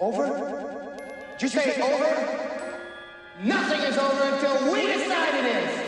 Over? Did you say over? Nothing is over until we decide it is.